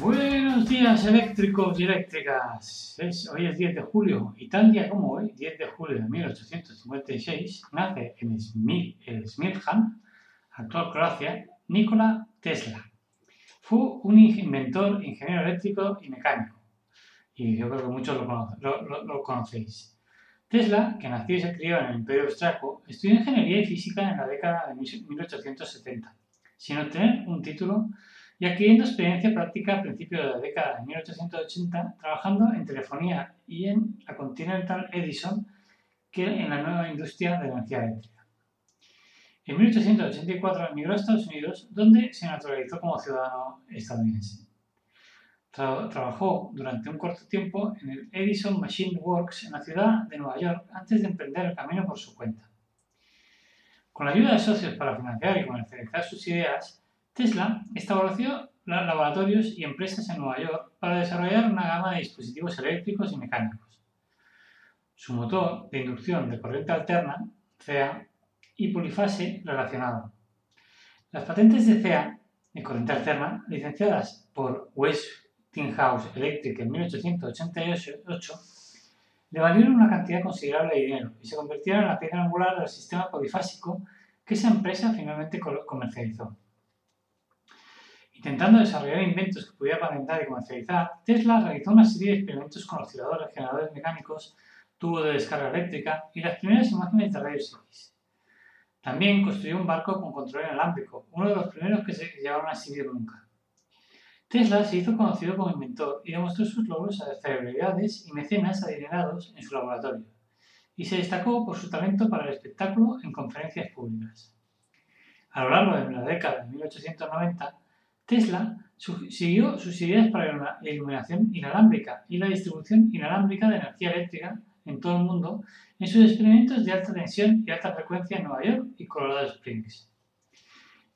Buenos días eléctricos y eléctricas. Hoy es 10 de julio y tal día como hoy, 10 de julio de 1856, nace en Smil- actual Croacia, Nikola Tesla. Fue un inventor, ingeniero eléctrico y mecánico. Y yo creo que muchos lo- lo conocéis. Tesla, que nació y se crió en el Imperio Austriaco, estudió ingeniería y física en la década de 1870, sin obtener un título y adquiriendo experiencia práctica a principios de la década de 1880 trabajando en telefonía y en la Continental Edison que en la nueva industria de la energía eléctrica. En 1884 emigró a Estados Unidos donde se naturalizó como ciudadano estadounidense. Tra- trabajó durante un corto tiempo en el Edison Machine Works en la ciudad de Nueva York antes de emprender el camino por su cuenta. Con la ayuda de socios para financiar y comercializar sus ideas, Tesla estableció la- laboratorios y empresas en Nueva York para desarrollar una gama de dispositivos eléctricos y mecánicos. Su motor de inducción de corriente alterna, CEA, y polifase relacionado. Las patentes de CEA, de corriente alterna, licenciadas por Westinghouse Electric en 1888, le valieron una cantidad considerable de dinero y se convirtieron en la piedra angular del sistema polifásico que esa empresa finalmente comercializó. Intentando desarrollar inventos que pudiera patentar y comercializar, Tesla realizó una serie de experimentos con osciladores, generadores mecánicos, tubos de descarga eléctrica y las primeras imágenes de rayos X. También construyó un barco con control inalámbrico, uno de los primeros que se llevaron a exhibir nunca. Tesla se hizo conocido como inventor y demostró sus logros a celebridades y mecenas adinerados en su laboratorio, y se destacó por su talento para el espectáculo en conferencias públicas. A lo largo de la década de 1890, Tesla siguió sus ideas para la iluminación inalámbrica y la distribución inalámbrica de energía eléctrica en todo el mundo en sus experimentos de alta tensión y alta frecuencia en Nueva York y Colorado Springs.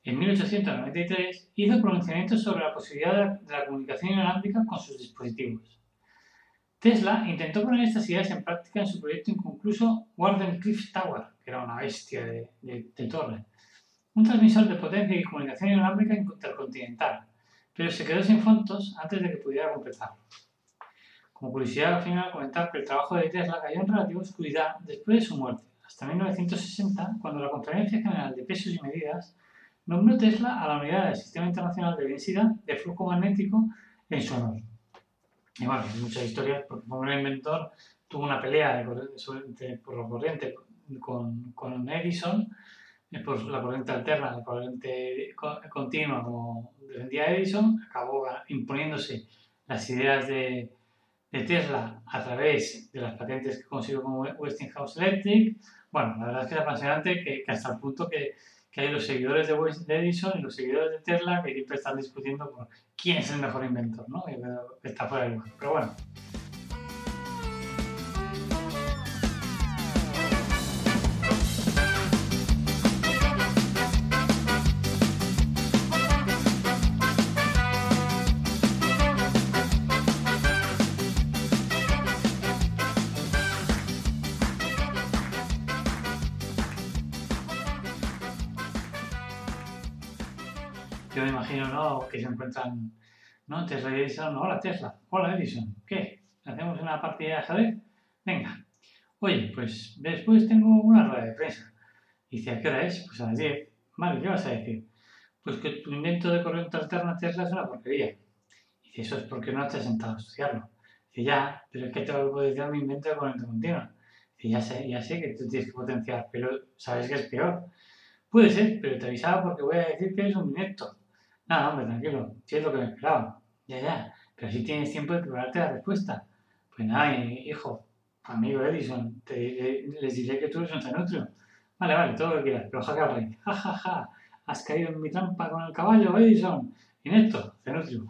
En 1893 hizo pronunciamientos sobre la posibilidad de la, de la comunicación inalámbrica con sus dispositivos. Tesla intentó poner estas ideas en práctica en su proyecto inconcluso Warden Cliff Tower, que era una bestia de, de- de torre, un transmisor de potencia y comunicación inalámbrica intercontinental, pero se quedó sin fondos antes de que pudiera completarlo. Como curiosidad al final comentar que el trabajo de Tesla cayó en relativa oscuridad después de su muerte, hasta 1960, cuando la Conferencia General de Pesos y Medidas nombró Tesla a la unidad del Sistema Internacional de Densidad de Flujo Magnético en su honor. Y bueno, hay muchas historias, porque como el inventor tuvo una pelea de corriente- por la corriente con, con Edison, por la corriente alterna, la corriente co- continua, como defendía Edison, acabó imponiéndose las ideas de, de Tesla a través de las patentes que consiguió con We- Westinghouse Electric. Bueno, la verdad es que es apasionante que, que hasta el punto que, que hay los seguidores de, Wes- de Edison y los seguidores de Tesla que siempre están discutiendo por quién es el mejor inventor, ¿no? Está fuera de lugar. Pero bueno, yo me imagino, ¿no? Que se encuentran, ¿no? Tesla y Edison, hola Tesla, hola Edison, ¿qué? ¿Hacemos una partida de ajedrez? Venga. Oye, pues después tengo una rueda de prensa. Dice, ¿a qué hora es? Pues a las 10. Vale, ¿qué vas a decir? Pues que tu invento de corriente alterna Tesla es una porquería. Dice, eso es porque no has sentado a estudiarlo. Dice, ya, pero es que tengo que potenciar mi invento de corriente continua. Dice, ya sé, ya sé que tú tienes que potenciar, pero sabes que es peor. Puede ser, pero te avisaba porque voy a decir que eres un inepto. Nada, hombre, tranquilo, si es lo que me esperaba. Ya, ya, pero si tienes tiempo de prepararte la respuesta. Pues nada, hi- hijo, amigo Edison, te les diré que tú eres un cenutrio. Vale, vale, todo lo que quieras, pero al rey. Ja, ja, ja, has caído en mi trampa con el caballo, Edison. Inepto, cenutrio.